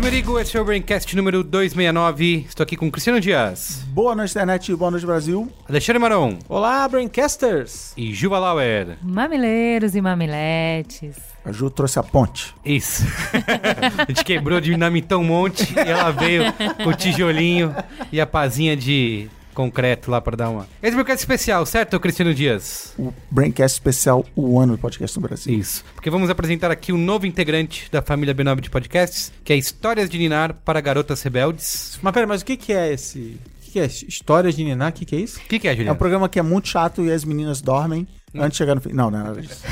Merigo, esse é o Braincast número 269. Estou aqui com o Cristiano Dias, Boa noite, internet. Boa noite, Brasil. Alexandre Maron Olá, Braincasters! e Juba Lauer. Mamileiros e mamiletes. A Ju trouxe a ponte. Isso. a gente quebrou, dinamitou um monte e ela veio com o tijolinho e a pazinha de concreto lá para dar uma. Esse é o Braincast especial, certo, Cristiano Dias? O Braincast especial, o ano do podcast no Brasil. Isso. Porque vamos apresentar aqui um novo integrante da família B9 de podcasts, que é Histórias de Ninar para Garotas Rebeldes. Mas pera, mas o que, que é esse. O que, que é? Histórias de Niná? O que, que é isso? O que, que é, É um programa que é muito chato e as meninas dormem antes de chegar no fim. Não, não é nada disso.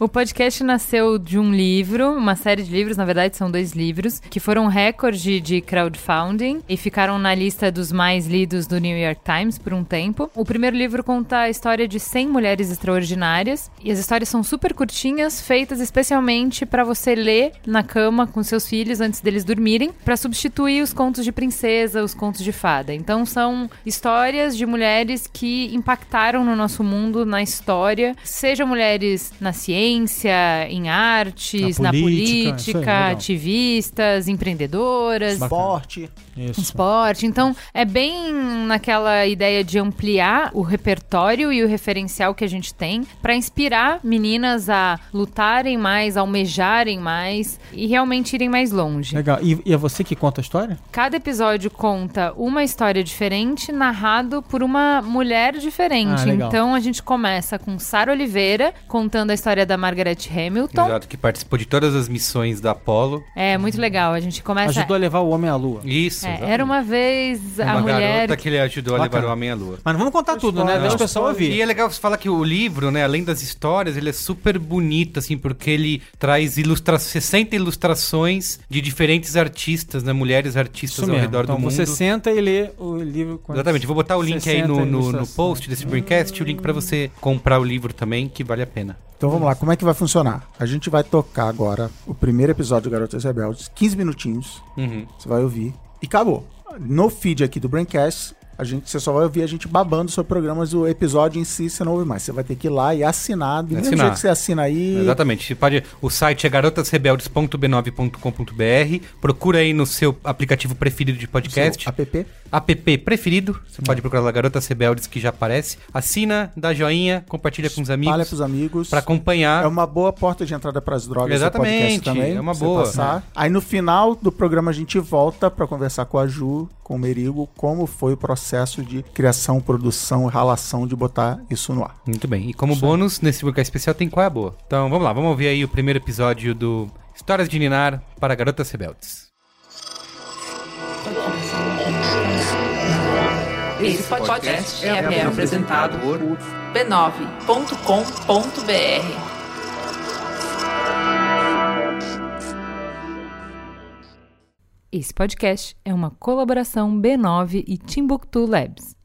O podcast nasceu de um livro, uma série de livros, na verdade são dois livros, que foram recorde de crowdfunding e ficaram na lista dos mais lidos do New York Times por um tempo. O primeiro livro conta a história de 100 mulheres extraordinárias e as histórias são super curtinhas, feitas especialmente para você ler na cama com seus filhos antes deles dormirem, para substituir os contos de princesa, os contos de fada. Então são histórias de mulheres que impactaram no nosso mundo, na história, seja mulheres na ciência, em artes, Na na política, política, isso aí, legal. ativistas, empreendedoras. Esporte. Isso. Esporte. Então, é bem naquela ideia de ampliar o repertório e o referencial que a gente tem para inspirar meninas a lutarem mais, almejarem mais e realmente irem mais longe. Legal. E, e é você que conta a história? Cada episódio conta uma história diferente, narrado por uma mulher diferente. Ah, então a gente começa com Sara Oliveira contando a história da Margaret Hamilton. Exato, que participou de todas as missões da Apollo. É muito legal. A gente começa. Ajudou a levar o homem à lua. Isso. É, exatamente. era uma vez a uma mulher. garota que ele ajudou a levar Bacana. o homem à lua. Mas não vamos contar tudo, né? Deixa o pessoal E ouvir. é legal você falar que o livro, né, além das histórias, ele é super bonito, assim, porque ele traz ilustra 60 ilustrações de diferentes artistas, né, mulheres artistas Isso ao mesmo. redor Então do mundo. você senta e lê o livro com Exatamente, vou botar o link aí 60 no, no, no post desse Braincast, o link pra você comprar o livro também, que vale a pena. Então vamos lá, como é que vai funcionar? A gente vai tocar agora o primeiro episódio do Garotas Rebeldes, 15 minutinhos, Uhum. você vai ouvir e acabou. No feed aqui do Braincast, a gente, você só vai ouvir a gente babando sobre programas, o episódio em si você não ouve mais. Você vai ter que ir lá e assinar, do mesmo Assinar. jeito que você assina aí. Exatamente. Você pode, o site é garotasrebeldes.b9.com.br. Procura aí no seu aplicativo preferido de podcast. Seu app. app preferido. Você pode procurar lá Garotas Rebeldes que já aparece. Assina, dá joinha, compartilha com os amigos pros amigos. pra acompanhar. É uma boa porta de entrada para as drogas. Exatamente, podcast também, é uma boa. Passar. Aí no final do programa a gente volta para conversar com a Ju, com o Merigo, como foi o processo de criação, produção, ralação de botar isso no ar. Muito bem. E como bônus, nesse lugar especial tem qual é a boa. Então vamos lá, vamos ouvir aí o primeiro episódio do Histórias de Ninar para Garotas Rebeldes. Esse podcast é apresentado por b9.com.br. Esse podcast é uma colaboração B9 e Timbuktu Labs.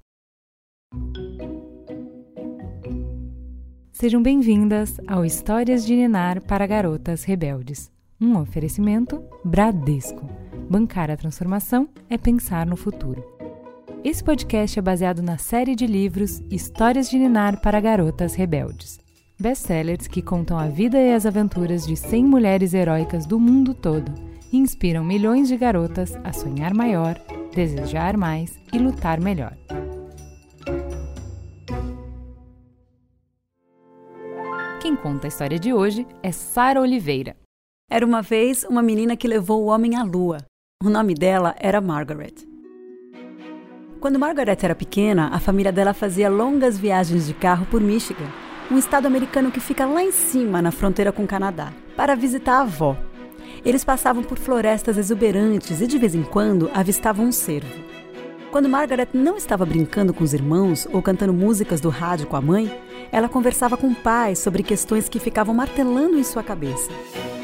Sejam bem-vindas ao Histórias de Ninar para Garotas Rebeldes. Um oferecimento Bradesco. Bancar a transformação é pensar no futuro. Esse podcast é baseado na série de livros Histórias de Ninar para Garotas Rebeldes. Best-sellers que contam a vida e as aventuras de 100 mulheres heróicas do mundo todo inspiram milhões de garotas a sonhar maior, desejar mais e lutar melhor. Quem conta a história de hoje é Sara Oliveira. Era uma vez uma menina que levou o homem à lua. O nome dela era Margaret. Quando Margaret era pequena, a família dela fazia longas viagens de carro por Michigan, um estado americano que fica lá em cima, na fronteira com o Canadá, para visitar a avó. Eles passavam por florestas exuberantes e de vez em quando avistavam um cervo. Quando Margaret não estava brincando com os irmãos ou cantando músicas do rádio com a mãe, ela conversava com o pai sobre questões que ficavam martelando em sua cabeça.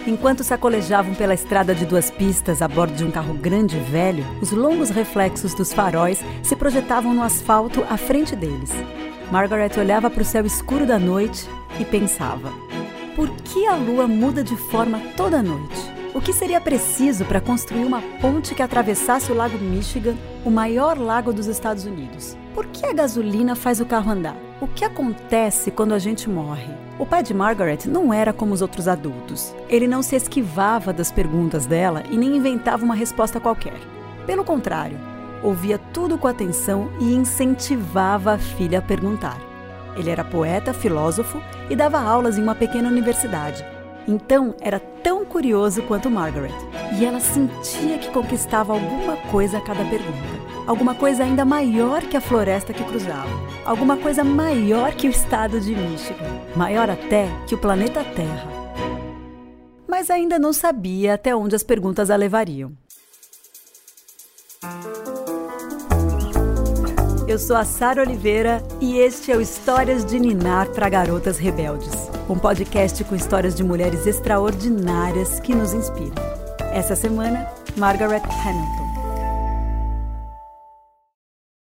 Enquanto sacolejavam pela estrada de duas pistas a bordo de um carro grande e velho, os longos reflexos dos faróis se projetavam no asfalto à frente deles. Margaret olhava para o céu escuro da noite e pensava: por que a lua muda de forma toda noite? O que seria preciso para construir uma ponte que atravessasse o Lago Michigan, o maior lago dos Estados Unidos? Por que a gasolina faz o carro andar? O que acontece quando a gente morre? O pai de Margaret não era como os outros adultos. Ele não se esquivava das perguntas dela e nem inventava uma resposta qualquer. Pelo contrário, ouvia tudo com atenção e incentivava a filha a perguntar. Ele era poeta, filósofo e dava aulas em uma pequena universidade. Então era tão curioso quanto Margaret. E ela sentia que conquistava alguma coisa a cada pergunta. Alguma coisa ainda maior que a floresta que cruzava. Alguma coisa maior que o estado de Michigan. Maior até que o planeta Terra. Mas ainda não sabia até onde as perguntas a levariam. Eu sou a Sara Oliveira e este é o Histórias de Ninar para Garotas Rebeldes, um podcast com histórias de mulheres extraordinárias que nos inspiram. Essa semana, Margaret Hamilton.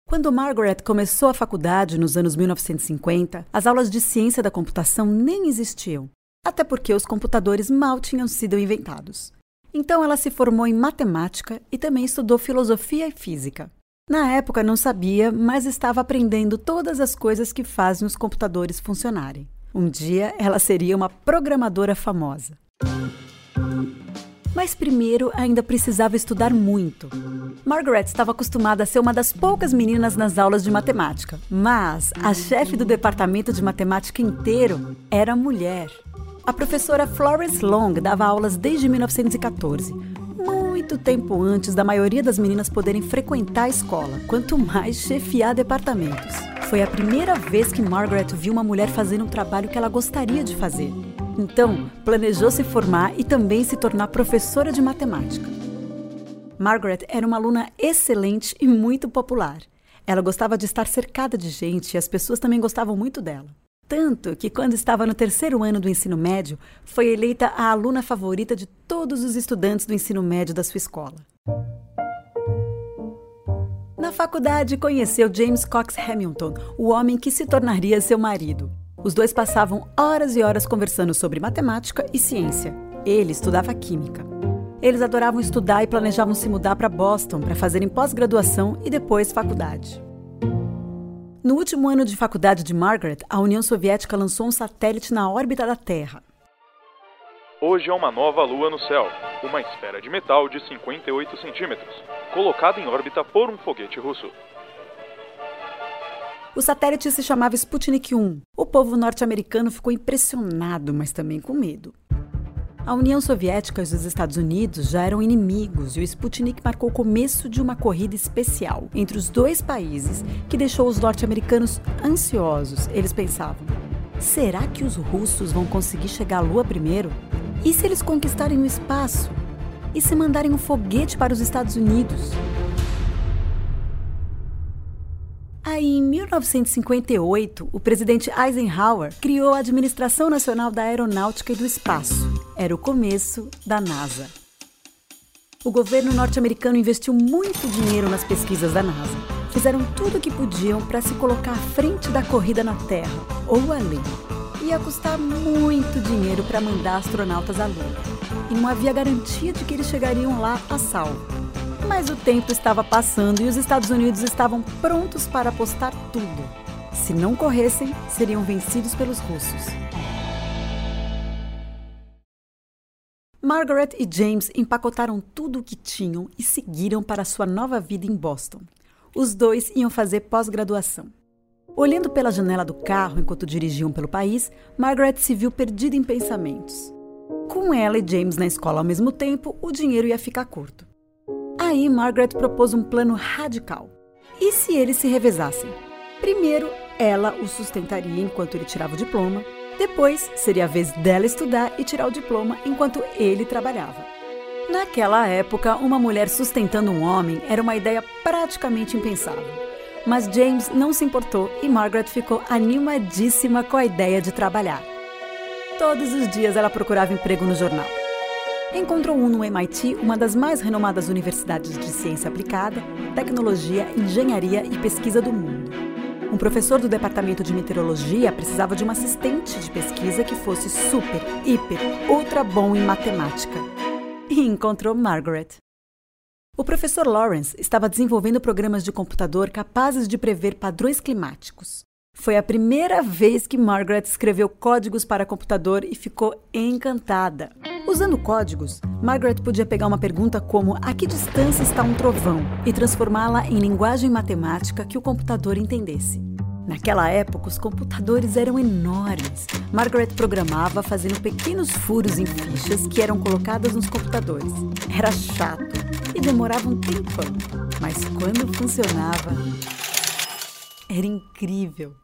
Quando Margaret começou a faculdade nos anos 1950, as aulas de ciência da computação nem existiam, até porque os computadores mal tinham sido inventados. Então ela se formou em matemática e também estudou filosofia e física. Na época não sabia, mas estava aprendendo todas as coisas que fazem os computadores funcionarem. Um dia ela seria uma programadora famosa. Mas primeiro ainda precisava estudar muito. Margaret estava acostumada a ser uma das poucas meninas nas aulas de matemática, mas a chefe do departamento de matemática inteiro era mulher. A professora Florence Long dava aulas desde 1914, muito tempo antes da maioria das meninas poderem frequentar a escola, quanto mais chefiar departamentos. Foi a primeira vez que Margaret viu uma mulher fazendo um trabalho que ela gostaria de fazer. Então, planejou se formar e também se tornar professora de matemática. Margaret era uma aluna excelente e muito popular. Ela gostava de estar cercada de gente e as pessoas também gostavam muito dela. Tanto que, quando estava no terceiro ano do ensino médio, foi eleita a aluna favorita de todos os estudantes do ensino médio da sua escola. Na faculdade, conheceu James Cox Hamilton, o homem que se tornaria seu marido. Os dois passavam horas e horas conversando sobre matemática e ciência. Ele estudava química. Eles adoravam estudar e planejavam se mudar para Boston para fazerem pós-graduação e depois faculdade. No último ano de faculdade de Margaret, a União Soviética lançou um satélite na órbita da Terra. Hoje é uma nova lua no céu, uma esfera de metal de 58 centímetros, colocada em órbita por um foguete russo. O satélite se chamava Sputnik 1. O povo norte-americano ficou impressionado, mas também com medo. A União Soviética e os Estados Unidos já eram inimigos e o Sputnik marcou o começo de uma corrida especial entre os dois países que deixou os norte-americanos ansiosos. Eles pensavam: será que os russos vão conseguir chegar à Lua primeiro? E se eles conquistarem o espaço? E se mandarem um foguete para os Estados Unidos? Aí, em 1958, o presidente Eisenhower criou a Administração Nacional da Aeronáutica e do Espaço. Era o começo da NASA. O governo norte-americano investiu muito dinheiro nas pesquisas da NASA. Fizeram tudo o que podiam para se colocar à frente da corrida na Terra, ou além. Ia custar muito dinheiro para mandar astronautas à Lua. E não havia garantia de que eles chegariam lá a salvo. Mas o tempo estava passando e os Estados Unidos estavam prontos para apostar tudo. Se não corressem, seriam vencidos pelos russos. Margaret e James empacotaram tudo o que tinham e seguiram para sua nova vida em Boston. Os dois iam fazer pós-graduação. Olhando pela janela do carro enquanto dirigiam pelo país, Margaret se viu perdida em pensamentos. Com ela e James na escola ao mesmo tempo, o dinheiro ia ficar curto. Aí Margaret propôs um plano radical. E se eles se revezassem? Primeiro, ela o sustentaria enquanto ele tirava o diploma. Depois, seria a vez dela estudar e tirar o diploma enquanto ele trabalhava. Naquela época, uma mulher sustentando um homem era uma ideia praticamente impensável. Mas James não se importou e Margaret ficou animadíssima com a ideia de trabalhar. Todos os dias ela procurava emprego no jornal. Encontrou um no MIT, uma das mais renomadas universidades de ciência aplicada, tecnologia, engenharia e pesquisa do mundo. Um professor do departamento de meteorologia precisava de um assistente de pesquisa que fosse super, hiper, ultra bom em matemática. E encontrou Margaret. O professor Lawrence estava desenvolvendo programas de computador capazes de prever padrões climáticos. Foi a primeira vez que Margaret escreveu códigos para computador e ficou encantada. Usando códigos, Margaret podia pegar uma pergunta como a que distância está um trovão e transformá-la em linguagem matemática que o computador entendesse. Naquela época, os computadores eram enormes. Margaret programava fazendo pequenos furos em fichas que eram colocadas nos computadores. Era chato e demorava um tempão, mas quando funcionava, era incrível.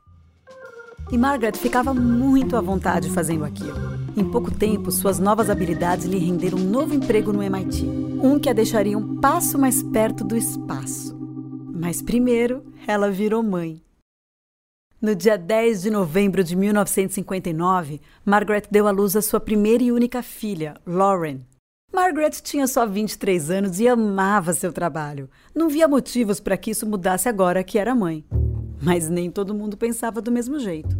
E Margaret ficava muito à vontade fazendo aquilo. Em pouco tempo, suas novas habilidades lhe renderam um novo emprego no MIT, um que a deixaria um passo mais perto do espaço. Mas primeiro, ela virou mãe. No dia 10 de novembro de 1959, Margaret deu à luz a sua primeira e única filha, Lauren. Margaret tinha só 23 anos e amava seu trabalho. Não via motivos para que isso mudasse agora que era mãe. Mas nem todo mundo pensava do mesmo jeito.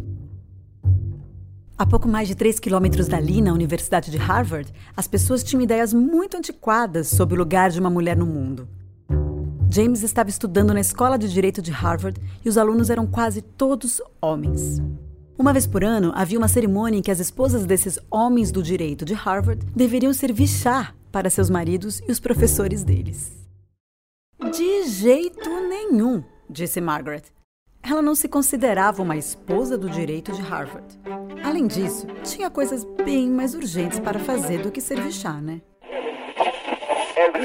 A pouco mais de 3 quilômetros dali, na Universidade de Harvard, as pessoas tinham ideias muito antiquadas sobre o lugar de uma mulher no mundo. James estava estudando na Escola de Direito de Harvard e os alunos eram quase todos homens. Uma vez por ano, havia uma cerimônia em que as esposas desses homens do direito de Harvard deveriam servir chá para seus maridos e os professores deles. De jeito nenhum, disse Margaret. Ela não se considerava uma esposa do direito de Harvard. Além disso, tinha coisas bem mais urgentes para fazer do que servir chá, né?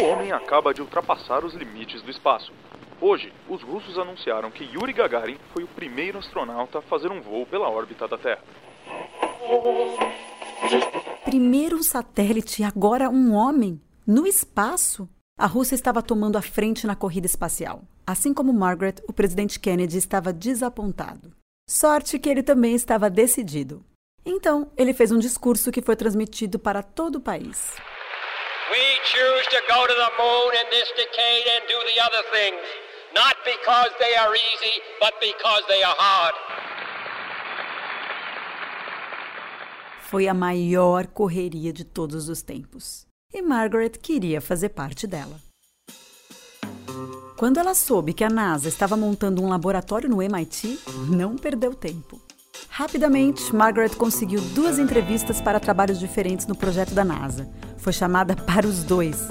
O homem acaba de ultrapassar os limites do espaço. Hoje, os russos anunciaram que Yuri Gagarin foi o primeiro astronauta a fazer um voo pela órbita da Terra. Primeiro um satélite e agora um homem? No espaço? A Rússia estava tomando a frente na corrida espacial. Assim como Margaret, o presidente Kennedy estava desapontado. Sorte que ele também estava decidido. Então, ele fez um discurso que foi transmitido para todo o país. We choose to go to the moon in this decade and do the other things, not because they are easy, but because they are hard. Foi a maior correria de todos os tempos. E Margaret queria fazer parte dela. Quando ela soube que a NASA estava montando um laboratório no MIT, não perdeu tempo. Rapidamente, Margaret conseguiu duas entrevistas para trabalhos diferentes no projeto da NASA. Foi chamada para os dois.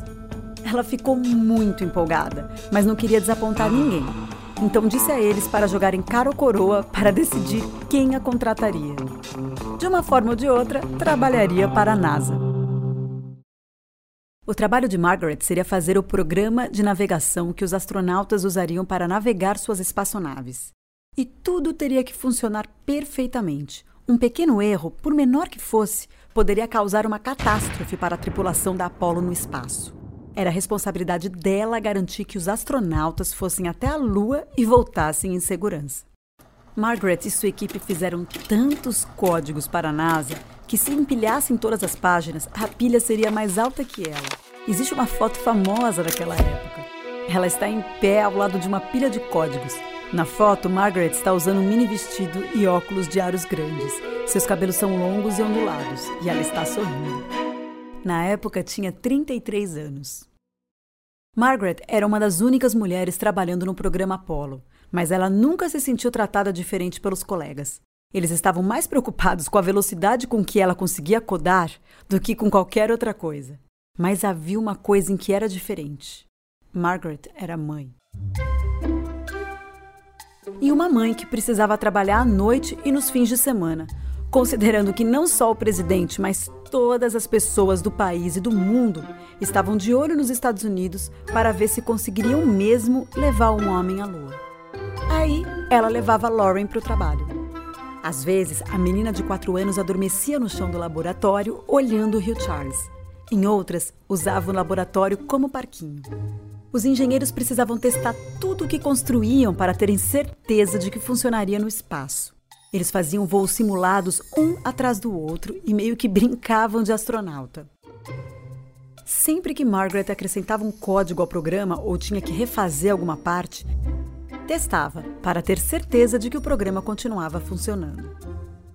Ela ficou muito empolgada, mas não queria desapontar ninguém. Então disse a eles para jogarem cara ou coroa para decidir quem a contrataria. De uma forma ou de outra, trabalharia para a NASA. O trabalho de Margaret seria fazer o programa de navegação que os astronautas usariam para navegar suas espaçonaves. E tudo teria que funcionar perfeitamente. Um pequeno erro, por menor que fosse, poderia causar uma catástrofe para a tripulação da Apollo no espaço. Era responsabilidade dela garantir que os astronautas fossem até a Lua e voltassem em segurança. Margaret e sua equipe fizeram tantos códigos para a NASA que, se empilhassem todas as páginas, a pilha seria mais alta que ela. Existe uma foto famosa daquela época. Ela está em pé ao lado de uma pilha de códigos. Na foto, Margaret está usando um mini vestido e óculos de aros grandes. Seus cabelos são longos e ondulados, e ela está sorrindo. Na época, tinha 33 anos. Margaret era uma das únicas mulheres trabalhando no programa Apollo, mas ela nunca se sentiu tratada diferente pelos colegas. Eles estavam mais preocupados com a velocidade com que ela conseguia codar do que com qualquer outra coisa. Mas havia uma coisa em que era diferente. Margaret era mãe. E uma mãe que precisava trabalhar à noite e nos fins de semana, considerando que não só o presidente, mas todas as pessoas do país e do mundo estavam de olho nos Estados Unidos para ver se conseguiriam mesmo levar um homem à lua. Aí ela levava Lauren para o trabalho. Às vezes, a menina de 4 anos adormecia no chão do laboratório olhando o Rio Charles. Em outras, usava o laboratório como parquinho. Os engenheiros precisavam testar tudo o que construíam para terem certeza de que funcionaria no espaço. Eles faziam voos simulados um atrás do outro e meio que brincavam de astronauta. Sempre que Margaret acrescentava um código ao programa ou tinha que refazer alguma parte, testava para ter certeza de que o programa continuava funcionando.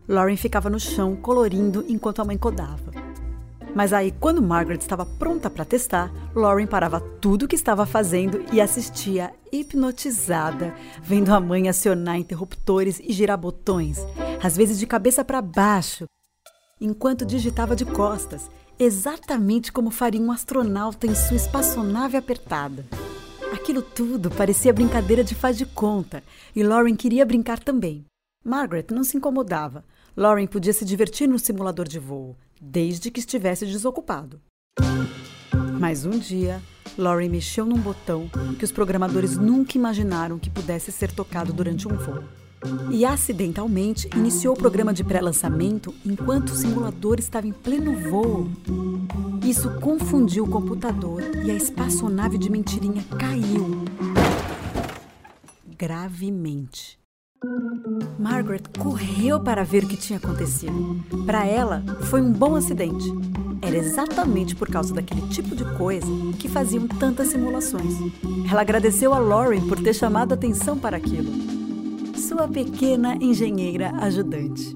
Lauren ficava no chão colorindo enquanto a mãe codava. Mas aí, quando Margaret estava pronta para testar, Lauren parava tudo o que estava fazendo e assistia hipnotizada, vendo a mãe acionar interruptores e girar botões, às vezes de cabeça para baixo, enquanto digitava de costas, exatamente como faria um astronauta em sua espaçonave apertada. Aquilo tudo parecia brincadeira de faz de conta, e Lauren queria brincar também. Margaret não se incomodava. Lauren podia se divertir no simulador de voo, desde que estivesse desocupado. Mas um dia, Lauren mexeu num botão que os programadores nunca imaginaram que pudesse ser tocado durante um voo. E acidentalmente iniciou o programa de pré-lançamento enquanto o simulador estava em pleno voo. Isso confundiu o computador e a espaçonave de mentirinha caiu gravemente. Margaret correu para ver o que tinha acontecido. Para ela, foi um bom acidente. Era exatamente por causa daquele tipo de coisa que faziam tantas simulações. Ela agradeceu a Lauren por ter chamado atenção para aquilo. Sua pequena engenheira ajudante.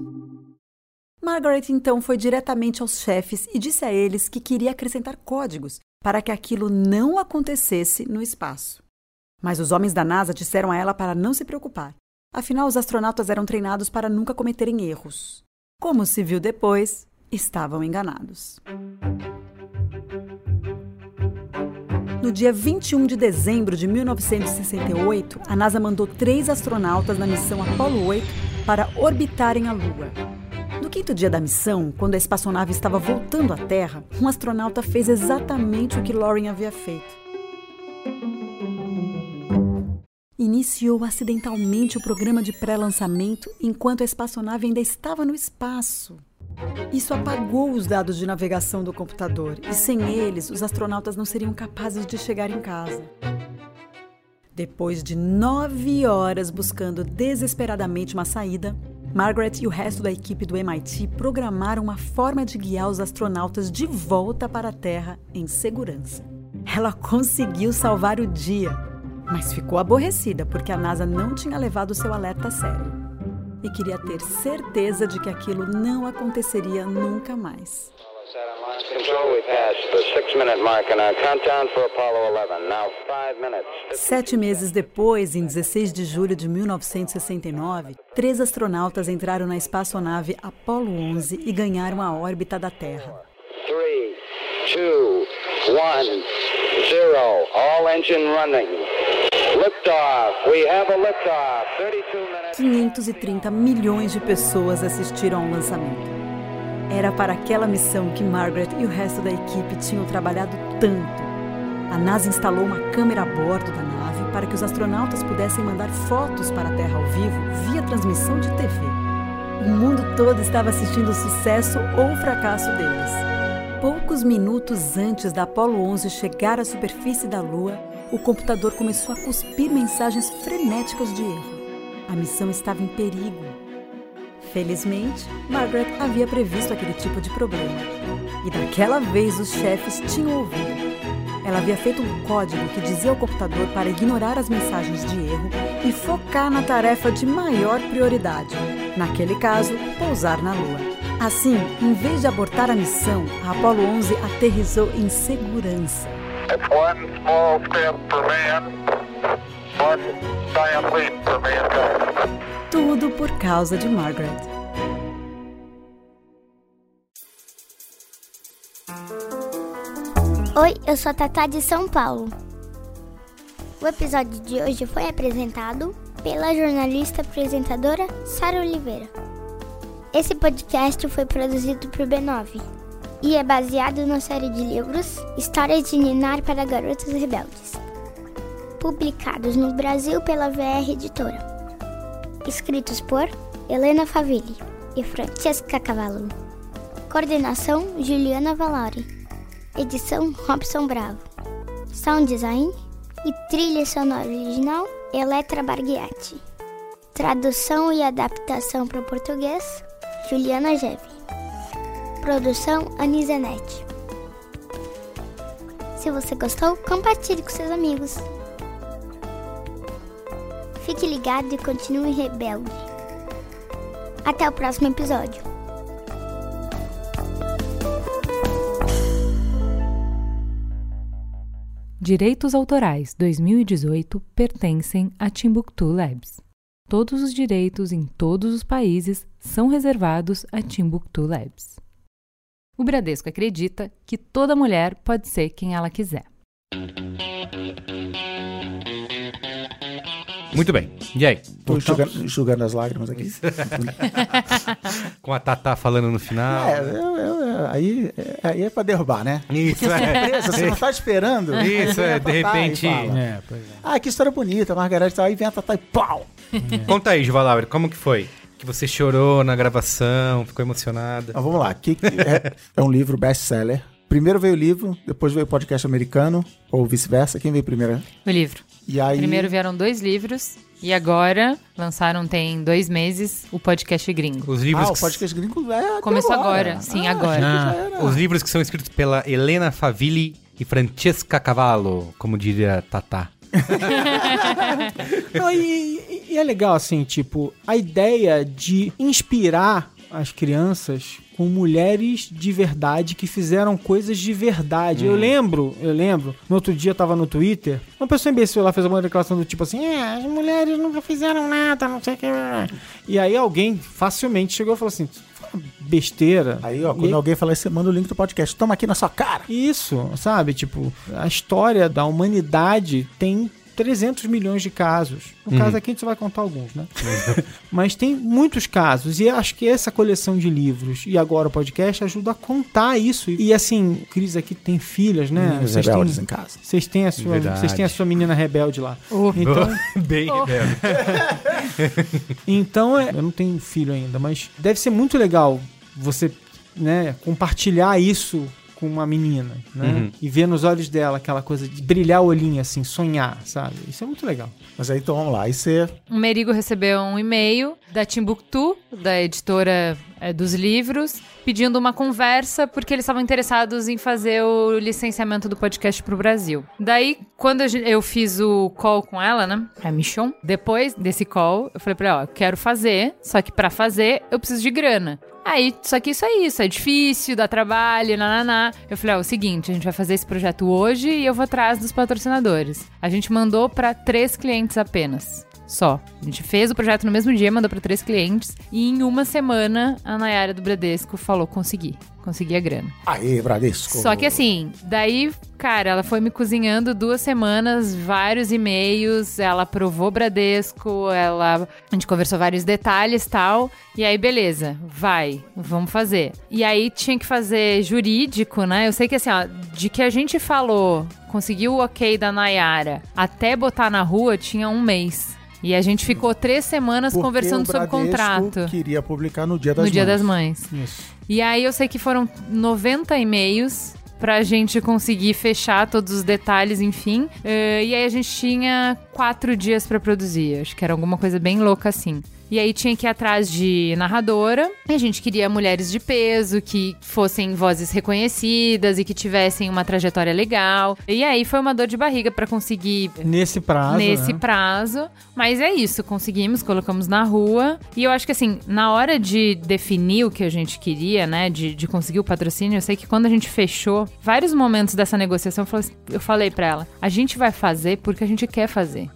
Margaret então foi diretamente aos chefes e disse a eles que queria acrescentar códigos para que aquilo não acontecesse no espaço. Mas os homens da NASA disseram a ela para não se preocupar. Afinal, os astronautas eram treinados para nunca cometerem erros. Como se viu depois, estavam enganados. No dia 21 de dezembro de 1968, a NASA mandou três astronautas na missão Apollo 8 para orbitarem a Lua. No quinto dia da missão, quando a espaçonave estava voltando à Terra, um astronauta fez exatamente o que Lauren havia feito. Iniciou acidentalmente o programa de pré-lançamento enquanto a espaçonave ainda estava no espaço. Isso apagou os dados de navegação do computador e, sem eles, os astronautas não seriam capazes de chegar em casa. Depois de nove horas buscando desesperadamente uma saída, Margaret e o resto da equipe do MIT programaram uma forma de guiar os astronautas de volta para a Terra em segurança. Ela conseguiu salvar o dia, mas ficou aborrecida porque a NASA não tinha levado seu alerta a sério e queria ter certeza de que aquilo não aconteceria nunca mais. Control, we passed the six-minute mark in our countdown for Apollo 11. Now five minutes. Sete meses depois, em 16 de julho de 1969, três astronautas entraram na espaçonave Apollo 11 e ganharam a órbita da Terra. Three, two, one, zero. All engine running. 530 milhões de pessoas assistiram ao lançamento. Era para aquela missão que Margaret e o resto da equipe tinham trabalhado tanto. A NASA instalou uma câmera a bordo da nave para que os astronautas pudessem mandar fotos para a Terra ao vivo via transmissão de TV. O mundo todo estava assistindo o sucesso ou o fracasso deles. Poucos minutos antes da Apollo 11 chegar à superfície da Lua, o computador começou a cuspir mensagens frenéticas de erro. A missão estava em perigo. Felizmente, Margaret havia previsto aquele tipo de problema. E daquela vez os chefes tinham ouvido. Ela havia feito um código que dizia ao computador para ignorar as mensagens de erro e focar na tarefa de maior prioridade. Naquele caso, pousar na Lua. Assim, em vez de abortar a missão, a Apollo 11 aterrissou em segurança. It's one small step for man, one giant leap for mankind. Tudo por causa de Margaret. Oi, eu sou a Tatá de São Paulo. O episódio de hoje foi apresentado pela jornalista apresentadora Sara Oliveira. Esse podcast foi produzido por B9 e é baseado na série de livros Histórias de Ninar para Garotos Rebeldes, publicados no Brasil pela VR Editora. Escritos por Helena Favilli e Francesca Cavallo. Coordenação Juliana Valori. Edição Robson Bravo. Sound design e trilha sonora original Eletra Barghiati. Tradução e adaptação para o português Juliana Geve. Produção Anizenete. Se você gostou, compartilhe com seus amigos. Fique ligado e continue rebelde. Até o próximo episódio. Direitos Autorais 2018 pertencem a Timbuktu Labs. Todos os direitos em todos os países são reservados a Timbuktu Labs. O Bradesco acredita que toda mulher pode ser quem ela quiser. Muito bem. E aí? Tô Voltamos? julgando, julgando as lágrimas aqui. Com a Tatá falando no final. É, eu- eu- eu- aí, é- aí é pra derrubar, né? Isso, é. surpresa, você não tá esperando. Isso, é, de tá repente. É, pois é. Ah, que história bonita, Margarete tá aí, vem a Tatá e pau! Conta aí, Juvalauer, como que foi? Que você chorou na gravação, ficou emocionada. Então, vamos lá. Que, que é, é um livro best-seller. Primeiro veio o livro, depois veio o podcast americano, ou vice-versa. Quem veio primeiro? O livro. E aí... Primeiro vieram dois livros e agora lançaram tem dois meses o podcast gringo. Os livros Ah, o que- podcast gringo é Começou agora, sim, agora. Ah, Os livros que são escritos pela Helena Favilli e Francesca Cavallo, como diria Tatá. Não, e, e- e é legal, assim, tipo, a ideia de inspirar as crianças com mulheres de verdade que fizeram coisas de verdade. Eu lembro, eu lembro, no outro dia eu tava no Twitter, uma pessoa imbecil lá fez uma declaração do tipo assim, é, as mulheres nunca fizeram nada, não sei o que. E aí alguém facilmente chegou e falou assim, "Fala besteira. Aí, ó, quando E- alguém fala isso, você manda o link do podcast. Toma aqui na sua cara. Isso, sabe? Tipo, a história da humanidade tem 300 milhões de casos. No caso aqui a gente só vai contar alguns, né? Mas tem muitos casos e acho que essa coleção de livros e agora o podcast ajuda a contar isso. E assim, Cris aqui tem filhas, né? Os Vocês rebeldes têm, em casa. vocês têm a sua, Verdade. vocês têm a sua menina rebelde lá. Então, Bem rebelde. então é, eu não tenho filho ainda, mas deve ser muito legal você, né, compartilhar isso com uma menina, né? Uhum. E ver nos olhos dela aquela coisa de brilhar o olhinho assim, sonhar, sabe? Isso é muito legal. Mas aí, então, vamos lá. Aí você... O Merigo recebeu um e-mail da Timbuktu, da editora eh, dos livros, pedindo uma conversa porque eles estavam interessados em fazer o licenciamento do podcast pro Brasil. Daí, quando eu fiz o call com ela, né, a Michon, depois desse call, eu falei pra ela, ó, eu quero fazer, só que pra fazer eu preciso de grana. Aí, só que isso é isso, é difícil, dá trabalho, nananá. Eu falei, ó, é o seguinte, a gente vai fazer esse projeto hoje e eu vou atrás dos patrocinadores. A gente mandou pra três clientes apenas. Só. A gente fez o projeto no mesmo dia, mandou pra três clientes. E em uma semana, a Nayara do Bradesco falou: consegui. Consegui a grana. Aê, Bradesco. Só que assim, daí, cara, ela foi me cozinhando duas semanas, vários e-mails, ela aprovou Bradesco, ela. A gente conversou vários detalhes e tal. E aí, beleza, vai, vamos fazer. E aí tinha que fazer jurídico, né? Eu sei que assim, ó, de que a gente falou, conseguiu o ok da Nayara até botar na rua, tinha um mês. E a gente ficou três semanas Porque conversando sobre o contrato. queria publicar no Dia das No Mães. Dia das Mães. Isso. E aí eu sei que foram 90 e-mails pra gente conseguir fechar todos os detalhes, enfim. Eh, e aí a gente tinha quatro dias pra produzir. Acho que era alguma coisa bem louca assim. E aí tinha que ir atrás de narradora. E a gente queria mulheres de peso, que fossem vozes reconhecidas e que tivessem uma trajetória legal. E aí foi uma dor de barriga pra conseguir Nesse prazo. nesse né? prazo. Mas é isso, conseguimos, colocamos na rua. E eu acho que assim, na hora de definir o que a gente queria, né, de, de conseguir o patrocínio, eu sei que quando a gente fechou, vários momentos dessa negociação, eu falei, eu falei pra ela: a gente vai fazer porque a gente quer fazer.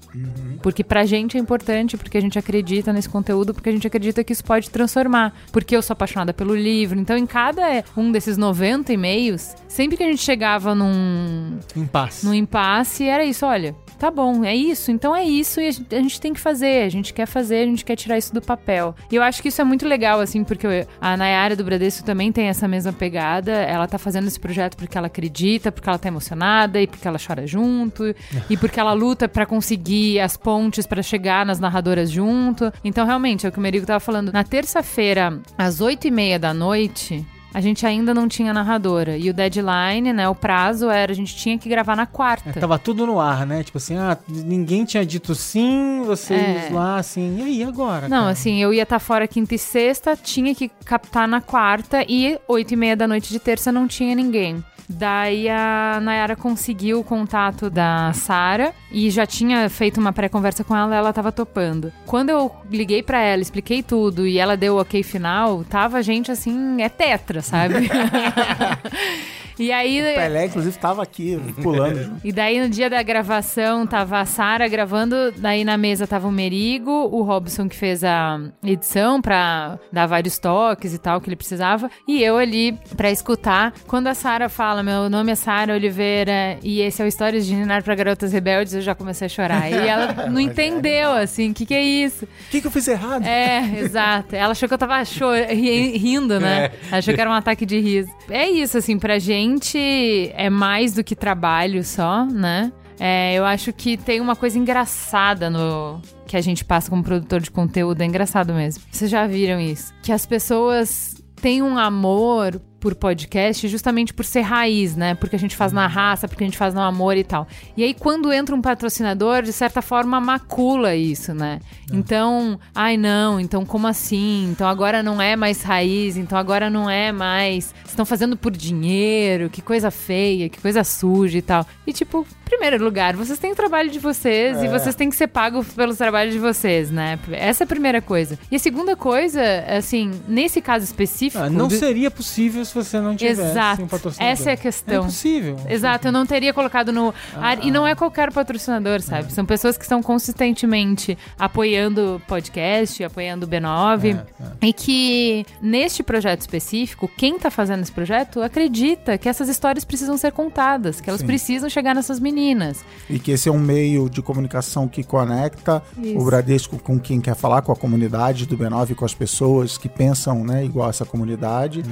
Porque pra gente é importante, porque a gente acredita nesse conteúdo, porque a gente acredita que isso pode transformar. Porque eu sou apaixonada pelo livro. Então, em cada um desses 90 e-mails, sempre que a gente chegava num, Impasse. no impasse, era isso, olha, tá bom, é isso, então é isso e a gente, a gente tem que fazer, a gente quer fazer, a gente quer tirar isso do papel. E eu acho que isso é muito legal, assim, porque a Nayara do Bradesco também tem essa mesma pegada, ela tá fazendo esse projeto porque ela acredita, porque ela tá emocionada e porque ela chora junto e porque ela luta pra conseguir as pontes pra chegar nas narradoras junto. Então, realmente, é o que o Merigo tava falando, na terça-feira, às oito e meia da noite, a gente ainda não tinha narradora. E o deadline, né? O prazo era, a gente tinha que gravar na quarta. É, tava tudo no ar, né? Tipo assim, ah, ninguém tinha dito sim, vocês É. lá, assim, e aí agora? Não, cara? assim, eu ia estar fora quinta e sexta, tinha que captar na quarta e oito e meia da noite de terça não tinha ninguém. Daí a Nayara conseguiu o contato da Sara e já tinha feito uma pré-conversa com ela, ela tava topando. Quando eu liguei pra ela, expliquei tudo e ela deu o ok final, tava gente assim, é tetra, sabe? E aí. O Pelé, inclusive, tava aqui pulando. E daí no dia da gravação tava a Sara gravando, daí na mesa tava o Merigo, o Robson que fez a edição pra dar vários toques e tal que ele precisava, e eu ali pra escutar. Quando a Sara fala, meu nome é Sara Oliveira e esse é o Histórias de Ninar pra Garotas Rebeldes, eu já comecei a chorar. E ela não entendeu, assim, o que que é isso? O que, que eu fiz errado? É, exato. Ela achou que eu tava cho- ri- rindo, né? Achou que era um ataque de riso. É isso, assim, pra gente é mais do que trabalho só, né? É, eu acho que tem uma coisa engraçada no que a gente passa como produtor de conteúdo, é engraçado mesmo. Vocês já viram isso? Que as pessoas têm um amor por podcast justamente por ser raiz, né? Porque a gente faz na raça, porque a gente faz no amor e tal. E aí, quando entra um patrocinador, de certa forma, macula isso, né? Então, ai não, então como assim? Então agora não é mais raiz, então agora não é mais. Estão fazendo por dinheiro, que coisa feia, que coisa suja e tal. E tipo, primeiro lugar, vocês têm o trabalho de vocês e É. vocês têm que ser pagos pelos trabalhos de vocês, né? Essa é a primeira coisa. E a segunda coisa, assim, nesse caso específico. Ah, não seria possível se você não tivesse Exato. um patrocinador. Essa é a questão. É impossível. Exato, eu não teria colocado no ar. E Ah. não é qualquer patrocinador, sabe? São pessoas que estão consistentemente apoiando podcast, apoiando o B9. É, E que neste projeto específico, quem tá fazendo esse projeto acredita que essas histórias precisam ser contadas, que elas Sim. precisam chegar nessas meninas. E que esse é um meio de comunicação que conecta Isso. o Bradesco com quem quer falar, com a comunidade do B9, com as pessoas que pensam né, igual a essa comunidade.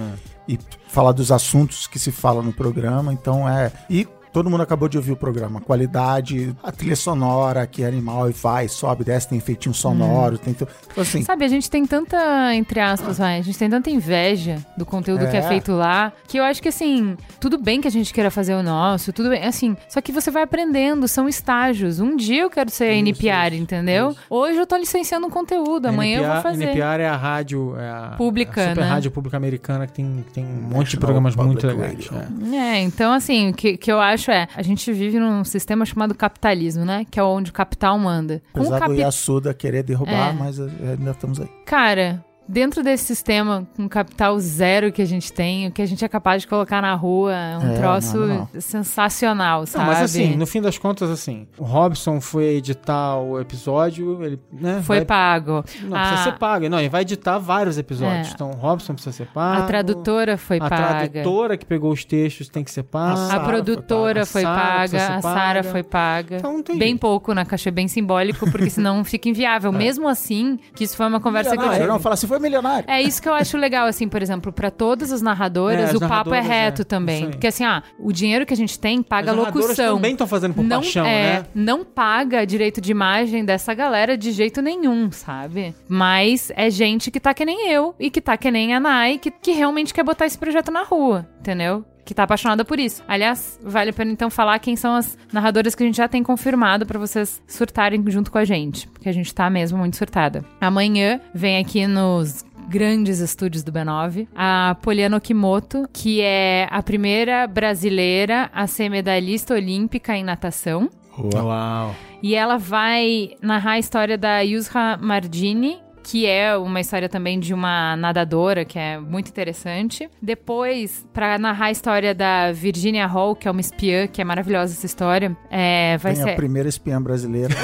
E falar dos assuntos que se fala no programa. Então é. E todo mundo acabou de ouvir o programa. Qualidade, a trilha sonora, que é animal e vai, sobe, desce, tem efeitinho sonoro, tem. tu- Então, assim, Sabe, a gente tem tanta, entre aspas, vai, a gente tem tanta inveja do conteúdo que é É. feito lá, que eu acho que assim, tudo bem que a gente queira fazer o nosso, tudo bem, assim, só que você vai aprendendo, são estágios. Um dia eu quero ser NPR, entendeu? Hoje eu tô licenciando um conteúdo, amanhã eu vou fazer. NPR é a rádio é a, Pública, a super né? rádio pública americana que tem, tem um monte de National programas muito Public legais. Radio. é. É, então assim, o que, que eu acho é, a gente vive num sistema chamado capitalismo, né? Que é onde o capital manda. Com o apesar do capi... Yasuda querer derrubar, É. mas é, ainda estamos aí. Cara, dentro desse sistema com capital zero que a gente tem, o que a gente é capaz de colocar na rua é um É, troço não, não. sensacional, Não, sabe? mas assim, no fim das contas, assim, o Robson foi editar o episódio, ele, né? Foi vai- pago. Não, a, precisa ser pago. Não, ele vai editar vários episódios. É. Então, o Robson precisa ser pago. a tradutora foi a paga. tradutora que pegou os textos tem que ser paga. A Sara produtora foi paga. A Sara a foi paga. Então, não tem bem jeito. pouco na caixa, bem simbólico, porque senão fica inviável. Mesmo assim, que isso foi uma conversa que eu não, fala assim, foi milionário. É isso que eu acho legal, assim, por exemplo, pra todas as narradoras, É, as o papo é narradoras, reto é, também. Porque assim, ah, o dinheiro que a gente tem paga As locução. também estão fazendo por não, paixão, é, né? Não paga direito de imagem dessa galera de jeito nenhum, sabe? Mas é gente que tá que nem eu e que tá que nem a Nai, que, que realmente quer botar esse projeto na rua, entendeu? Que tá apaixonada por isso. Aliás, vale a pena então falar quem são as narradoras que a gente já tem confirmado pra vocês surtarem junto com a gente. Porque a gente tá mesmo muito surtada. Amanhã vem aqui nos grandes estúdios do B9, a Poliana Okimoto, que é a primeira brasileira a ser medalhista olímpica em natação. Uau. E ela vai narrar a história da Yusra Mardini, que é uma história também de uma nadadora, que é muito interessante. Depois, pra narrar a história da Virginia Hall, que é uma espiã, que é maravilhosa essa história, é, vai Tem ser... a primeira espiã brasileira.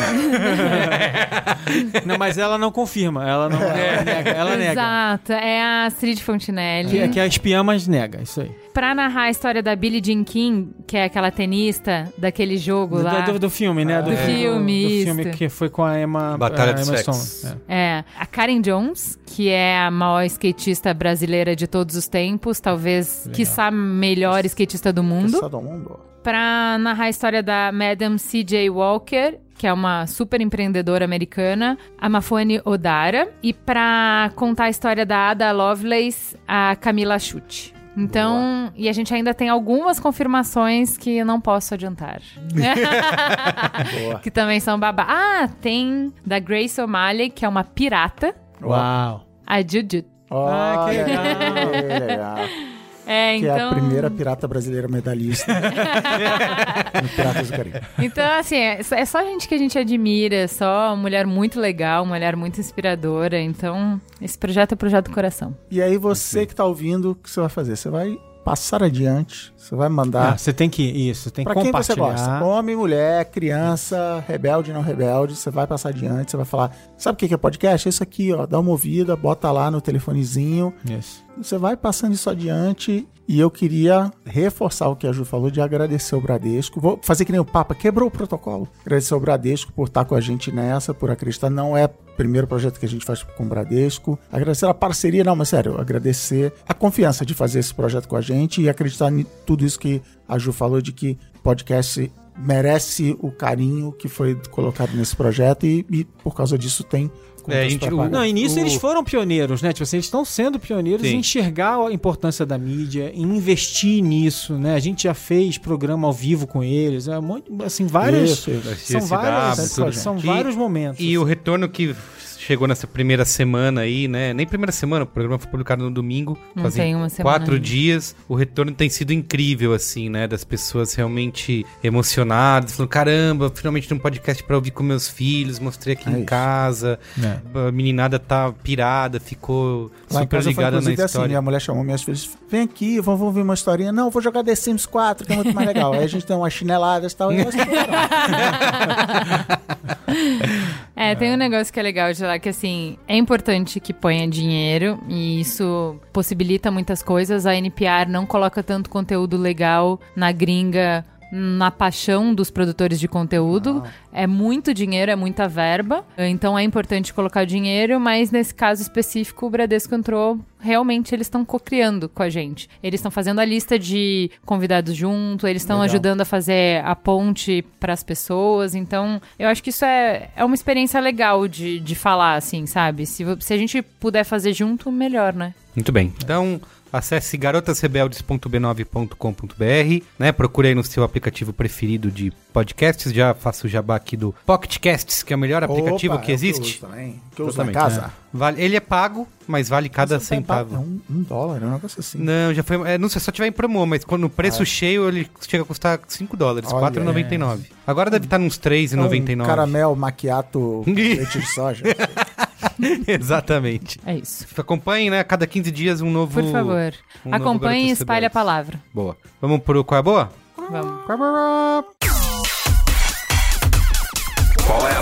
Não, mas ela não confirma. Ela não. Ela nega. Ela nega. Exato, é a Astrid Fontinelli. Que, que é a espiã, mas nega. Isso aí. Pra narrar a história da Billie Jean King, que é aquela tenista daquele jogo Do, lá. do- do filme, né? Do filme, Do isso. filme que foi com a Emma. Batalha a dos Emma. Stone. É. É, a Karen Jones, que é a maior skatista brasileira de todos os tempos, talvez, quiçá, melhor skatista do mundo. Essa do mundo. Pra narrar a história da Madam C.J. Walker, que é uma super empreendedora americana, a Mafone Odara. E pra contar a história da Ada Lovelace, a Camila Chute. Então, e a gente ainda tem algumas confirmações que eu não posso adiantar. que também são babá. Ah, tem da Grace O'Malley, que é uma pirata, Uau. a Juju. Ah, que legal. que legal. É, que é a então- primeira pirata brasileira medalhista no Piratas do Caribe. Então, assim, é, é só gente que a gente admira, só mulher muito legal, mulher muito inspiradora. Então, esse projeto é o projeto do coração. E aí você que tá ouvindo, o que você vai fazer? Você vai passar adiante, você vai mandar Ah, você tem que. Isso, tem que Pra quem você compartilhar. gosta? Homem, mulher, criança, rebelde, não rebelde, você vai passar adiante, você vai falar, sabe o que é podcast? É isso aqui, ó, dá uma ouvida, bota lá no telefonezinho, Isso. você vai passando isso adiante e eu queria reforçar o que a Ju falou de agradecer o Bradesco. Vou fazer que nem o Papa, quebrou o protocolo. Agradecer ao Bradesco por estar com a gente nessa, por acreditar. Não é o primeiro projeto que a gente faz com o Bradesco. Agradecer a parceria, não, mas sério, agradecer a confiança de fazer esse projeto com a gente e acreditar em tudo isso que a Ju falou de que podcast merece o carinho que foi colocado nesse projeto e, e por causa disso tem É, a gente- pra o-. Não, e nisso O- eles foram pioneiros, né? Tipo assim, eles estão sendo pioneiros Sim. em enxergar a importância da mídia, em investir nisso, né? A gente já fez programa ao vivo com eles, é monte, assim, vários. Isso, isso. São tudo. são vários momentos. E o retorno que chegou nessa primeira semana aí, né? Nem primeira semana, o programa foi publicado no domingo. Não fazem tem uma semana quatro ainda. dias. O retorno tem sido incrível, assim, né? Das pessoas realmente emocionadas, falando: caramba, finalmente tem um podcast pra ouvir com meus filhos, mostrei aqui É em isso. casa. É. A meninada tá pirada, ficou Lá em super ligada na inclusive assim, história. minha mulher chamou minhas filhas, vem aqui, vamos ouvir uma historinha. Não, vou jogar The Sims 4, que é muito mais legal. Aí a gente tem umas chineladas e tal. E. É, tem um negócio que é legal de lá que assim, é importante que ponha dinheiro e isso possibilita muitas coisas. A NPR não coloca tanto conteúdo legal na gringa na paixão dos produtores de conteúdo. É muito dinheiro, é muita verba. Então é importante colocar dinheiro, mas nesse caso específico o Bradesco entrou, realmente eles estão co-criando com a gente. Eles estão fazendo a lista de convidados junto, eles estão ajudando a fazer a ponte para as pessoas. Então, eu acho que isso é, é uma experiência legal de, de falar, assim, sabe? Se, se a gente puder fazer junto, melhor, né? Muito bem. Então, acesse garotasrebeldes.b9.com.br, né? Procure aí no seu aplicativo preferido de podcasts. Já faço o jabá aqui do Pocket Casts, que é o melhor aplicativo Opa, que é o existe. Que eu uso também. Que eu uso na casa. Vale, ele é pago, mas vale cada vai centavo. pagar Um, um dólar, é um negócio assim. Não, já foi. É, não sei, só tiver em promo, mas quando no preço Ah. cheio ele chega a custar 5 dólares, Olha, R$4,99. Agora deve estar nos É um R$3,99. caramel maquiato com leite de soja. Exatamente. É isso. Acompanhe, né? A cada 15 dias um novo. Por favor. um Acompanhe e espalhe a palavra. Boa. Vamos pro Qual é a Boa? Vamos. Qual é a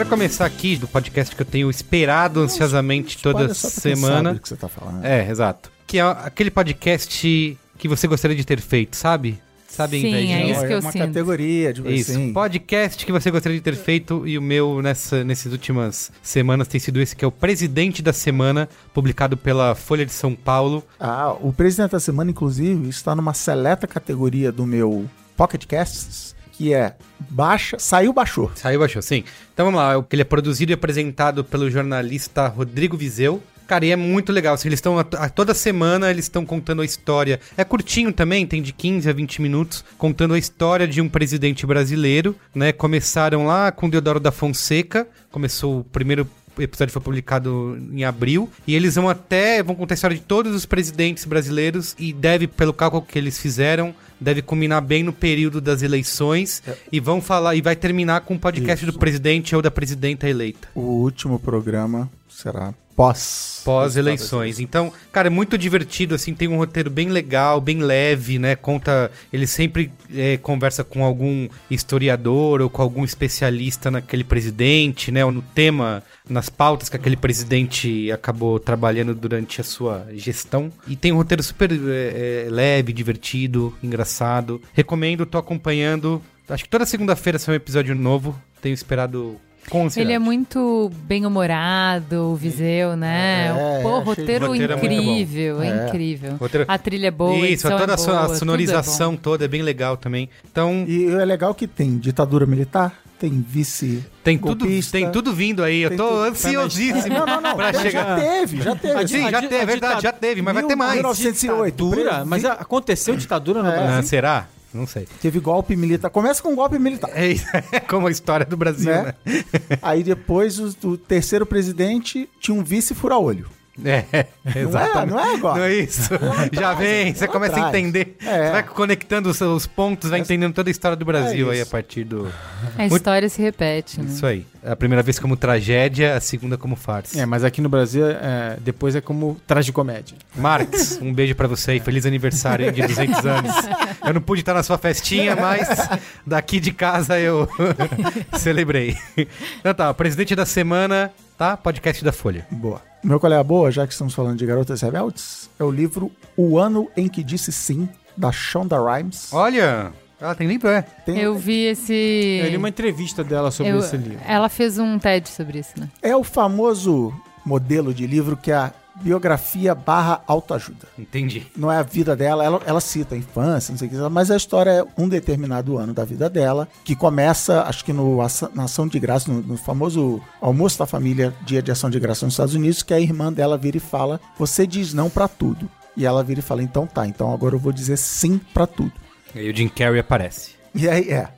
Quero começar aqui do podcast que eu tenho esperado ansiosamente toda quem sabe semana. do que você tá falando. É, exato. Que é aquele podcast que você gostaria de ter feito, sabe? Sabe, Sim, invejinha? é isso Não, que eu uma sinto. categoria de Isso, assim. podcast que você gostaria de ter feito e o meu nessa, nessas últimas semanas tem sido esse que é o Presidente da Semana, publicado pela Folha de São Paulo. Ah, o presidente da semana, inclusive, está numa seleta categoria do meu Pocket Casts, que é baixa, saiu, baixou. Saiu, baixou, sim. Então vamos lá, ele é produzido e apresentado pelo jornalista Rodrigo Vizeu. Cara, e é muito legal. Assim, eles estão toda semana eles estão contando a história. É curtinho também, tem de 15 a 20 minutos, contando a história de um presidente brasileiro, né? Começaram lá com Deodoro da Fonseca. Começou o primeiro episódio foi publicado em abril e eles vão até vão contar a história de todos os presidentes brasileiros e deve pelo cálculo que eles fizeram deve culminar bem no período das eleições e vão falar e vai terminar com o podcast Isso. do presidente ou da presidenta eleita O último programa será pós. pós-eleições. Então, cara, é muito divertido, assim, tem um roteiro bem legal, bem leve, né? Conta. Ele sempre é, conversa com algum historiador ou com algum especialista naquele presidente, né? Ou no tema, nas pautas que aquele presidente acabou trabalhando durante a sua gestão. E tem um roteiro super é, é, leve, divertido, engraçado. Recomendo, tô acompanhando. Acho que toda segunda-feira sai um episódio novo. Tenho esperado Ele é muito bem-humorado, o Viseu, né? É, Pô, achei- roteiro, roteiro é incrível, é, É. incrível. Roteiro- A trilha é boa, a Isso, edição toda é a boa, a é sonorização bom. toda é bem legal também. Então, E é legal que tem ditadura militar, tem vice. tem tudo, golpista, tem tudo vindo aí. Eu tô tudo- ansiosíssimo Não, não, não. pra já chegar. teve, já teve. Sim, A já teve, é a verdade, já teve, mas vai ter mais. 1908. Ditadura? Mas a- aconteceu ditadura no É. Ah, Brasil? será? Não sei. Teve golpe militar. Começa com golpe militar. É, é como a história do Brasil, né? Né? Aí depois o, o terceiro presidente tinha um vice fura-olho. É, exatamente. não é agora? Não é isso. Já vem, você começa a atrás. entender. É. Você vai conectando os seus pontos, vai entendendo toda a história do Brasil É aí a partir do. A história se repete, né? Isso aí. A primeira vez como tragédia, a segunda como farsa. É, mas aqui no Brasil, é, depois é como tragicomédia. Marx, um beijo pra você e feliz aniversário hein, de 200 anos. Eu não pude estar na sua festinha, mas daqui de casa eu celebrei. Então tá, presidente da semana, tá? Podcast da Folha. Boa. Meu colega boa, já que estamos falando de Garotas Rebeldes, é o livro O Ano em que Disse Sim, da Shonda Rhimes. Olha, ela tem livro, é? Tem- Eu vi esse. Eu li uma entrevista dela sobre Eu- esse livro. Ela fez um TED sobre isso, né? É o famoso modelo de livro que é a biografia barra autoajuda. Entendi. Não é a vida dela, ela, ela cita a infância, não sei o que, mas a história é um determinado ano da vida dela, que começa, acho que no, na Ação de Graça, no, no famoso almoço da família, dia de Ação de Graça nos Estados Unidos, que a irmã dela vira e fala: Você diz não pra tudo. E ela vira e fala: Então tá, então agora eu vou dizer sim pra tudo. E aí o Jim Carrey aparece. E aí, é.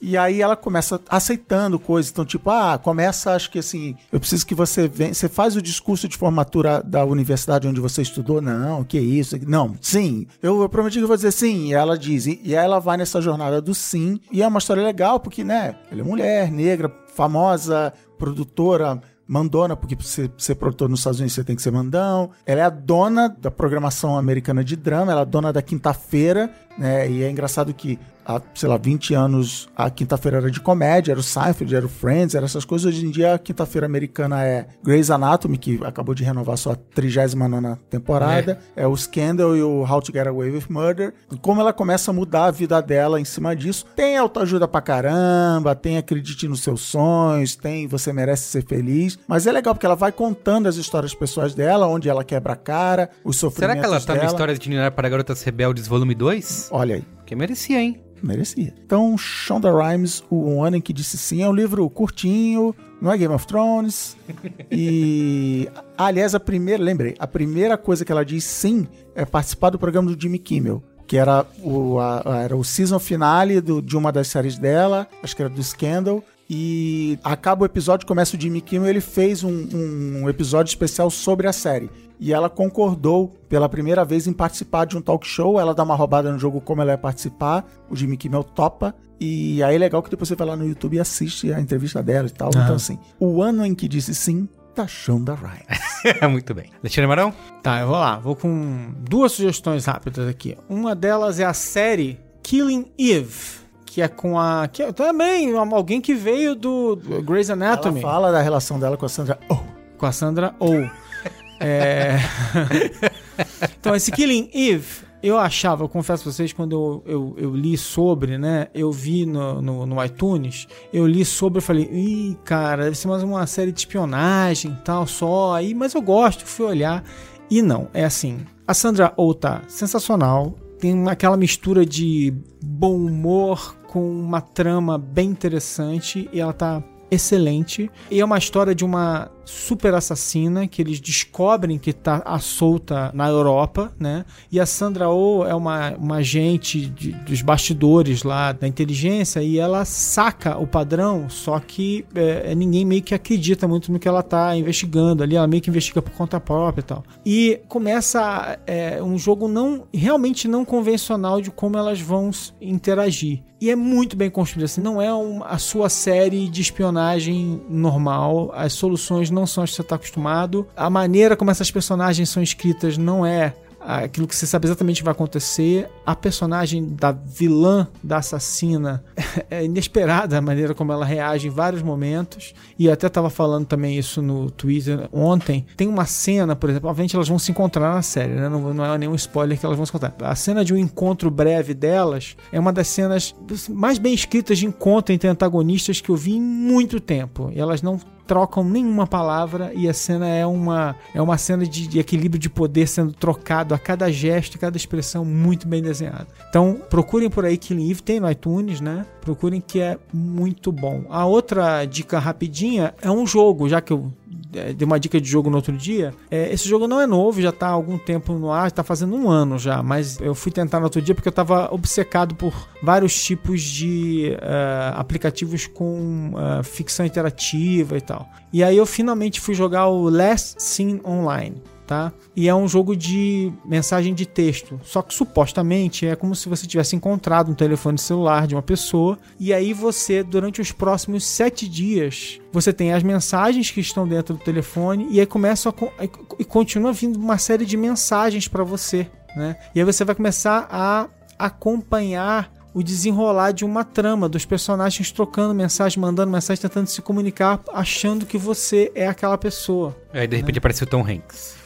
E aí ela começa aceitando coisas. Então, tipo, ah, começa, acho que assim, eu preciso que você venha. Você faz o discurso de formatura da universidade onde você estudou? Não, que isso? Não, sim. Eu, eu prometi que eu vou dizer sim. E ela diz. E, aí ela vai nessa jornada do sim. E é uma história legal, porque, né, ela é mulher, negra, famosa, produtora. Mandona, porque pra você ser produtor nos Estados Unidos você tem que ser mandão. Ela é a dona da programação americana de drama, ela é a dona da quinta-feira, né? E é engraçado que há, sei lá, 20 anos a quinta-feira era de comédia, era o Seinfeld, era o Friends, era essas coisas. Hoje em dia a quinta-feira americana é Grey's Anatomy, que acabou de renovar sua 39 temporada, é. o Scandal e o How to Get Away with Murder. E como ela começa a mudar a vida dela em cima disso, tem autoajuda pra caramba, tem acredite nos seus sonhos, tem você merece ser feliz, mas é legal porque ela vai contando as histórias pessoais dela, onde ela quebra a cara, os Será sofrimentos que ela tá dela. na história de itinerário para Garotas Rebeldes, volume 2? Olha aí. Que merecia, hein? Merecia. Então, Shonda Rhimes, o Um Ano em que Disse Sim, é um livro curtinho, não é Game of Thrones. E, aliás, a primeira, lembrei, a primeira coisa que ela diz sim é participar do programa do Jimmy Kimmel. Que era o, a- era o season finale do- de uma das séries dela, acho que era do Scandal. E acaba o episódio, começa o Jimmy Kimmel, ele fez um, um episódio especial sobre a série. E ela concordou pela primeira vez em participar de um talk show. Ela dá uma roubada no jogo como ela ia participar. O Jimmy Kimmel topa. E aí é legal que depois você vai lá no YouTube e assiste a entrevista dela e tal. Então, assim, o ano em que disse sim, tá Shonda Rhimes. Muito bem. Alexandre Marão? Tá, eu vou lá. Vou com duas sugestões rápidas aqui. Uma delas é a série Killing Eve. Que é com a. Que é também alguém que veio do do Grey's Ela Anatomy. fala da relação dela com a Sandra Oh. com a Sandra Oh. É... então, esse Killing Eve, eu achava, eu confesso pra vocês, quando eu, eu, eu li sobre, né? Eu vi no, no, no iTunes, eu li sobre e falei, ih, cara, deve ser mais uma série de espionagem e tal, só. Aí, mas eu gosto, fui olhar. E não, é assim. A Sandra Oh tá sensacional. Tem aquela mistura de bom humor com uma trama bem interessante e ela tá excelente. E é uma história de uma super assassina que eles descobrem que tá à solta na Europa, né? E a Sandra Oh é uma, uma agente de- dos bastidores lá da inteligência e ela saca o padrão, só que é, ninguém meio que acredita muito no que ela tá investigando ali, ela meio que investiga por conta própria e tal. E começa é, um jogo não realmente não convencional de como elas vão interagir. E é muito bem construído, assim, não é um- a sua série de espionagem normal, as soluções não são as que você está acostumado, a maneira como essas personagens são escritas não é aquilo que você sabe exatamente vai acontecer. A personagem da vilã, da assassina, é inesperada a maneira como ela reage em vários momentos. E eu até estava falando também isso no Twitter ontem. Tem uma cena, por exemplo, obviamente elas vão se encontrar na série, né? Não, não é nenhum spoiler que elas vão se encontrar. A cena de um encontro breve delas é uma das cenas mais bem escritas de encontro entre antagonistas que eu vi em muito tempo. E elas não trocam nenhuma palavra e a cena é uma é uma cena de, de equilíbrio de poder sendo trocado a cada gesto, cada expressão muito bem desenhada. Então procurem por aí Killing Eve, tem no iTunes, né? Procurem que é muito bom. A outra dica rapidinha é um jogo, já que eu dei uma dica de jogo no outro dia. É, esse jogo não é novo, já tá há algum tempo no ar, tá fazendo um ano já, mas eu fui tentar no outro dia porque eu tava obcecado por vários tipos de uh, aplicativos com uh, ficção interativa e tal. E aí eu finalmente fui jogar o Last Scene Online tá? E é um jogo de mensagem de texto. Só que supostamente é como se você tivesse encontrado um telefone celular de uma pessoa e aí você, durante os próximos sete dias, você tem as mensagens que estão dentro do telefone e aí começa a, e continua vindo uma série de mensagens para você, né? E aí você vai começar a acompanhar o desenrolar de uma trama dos personagens trocando mensagem, mandando mensagem, tentando se comunicar, achando que você é aquela pessoa. Aí de repente né? apareceu Tom Hanks.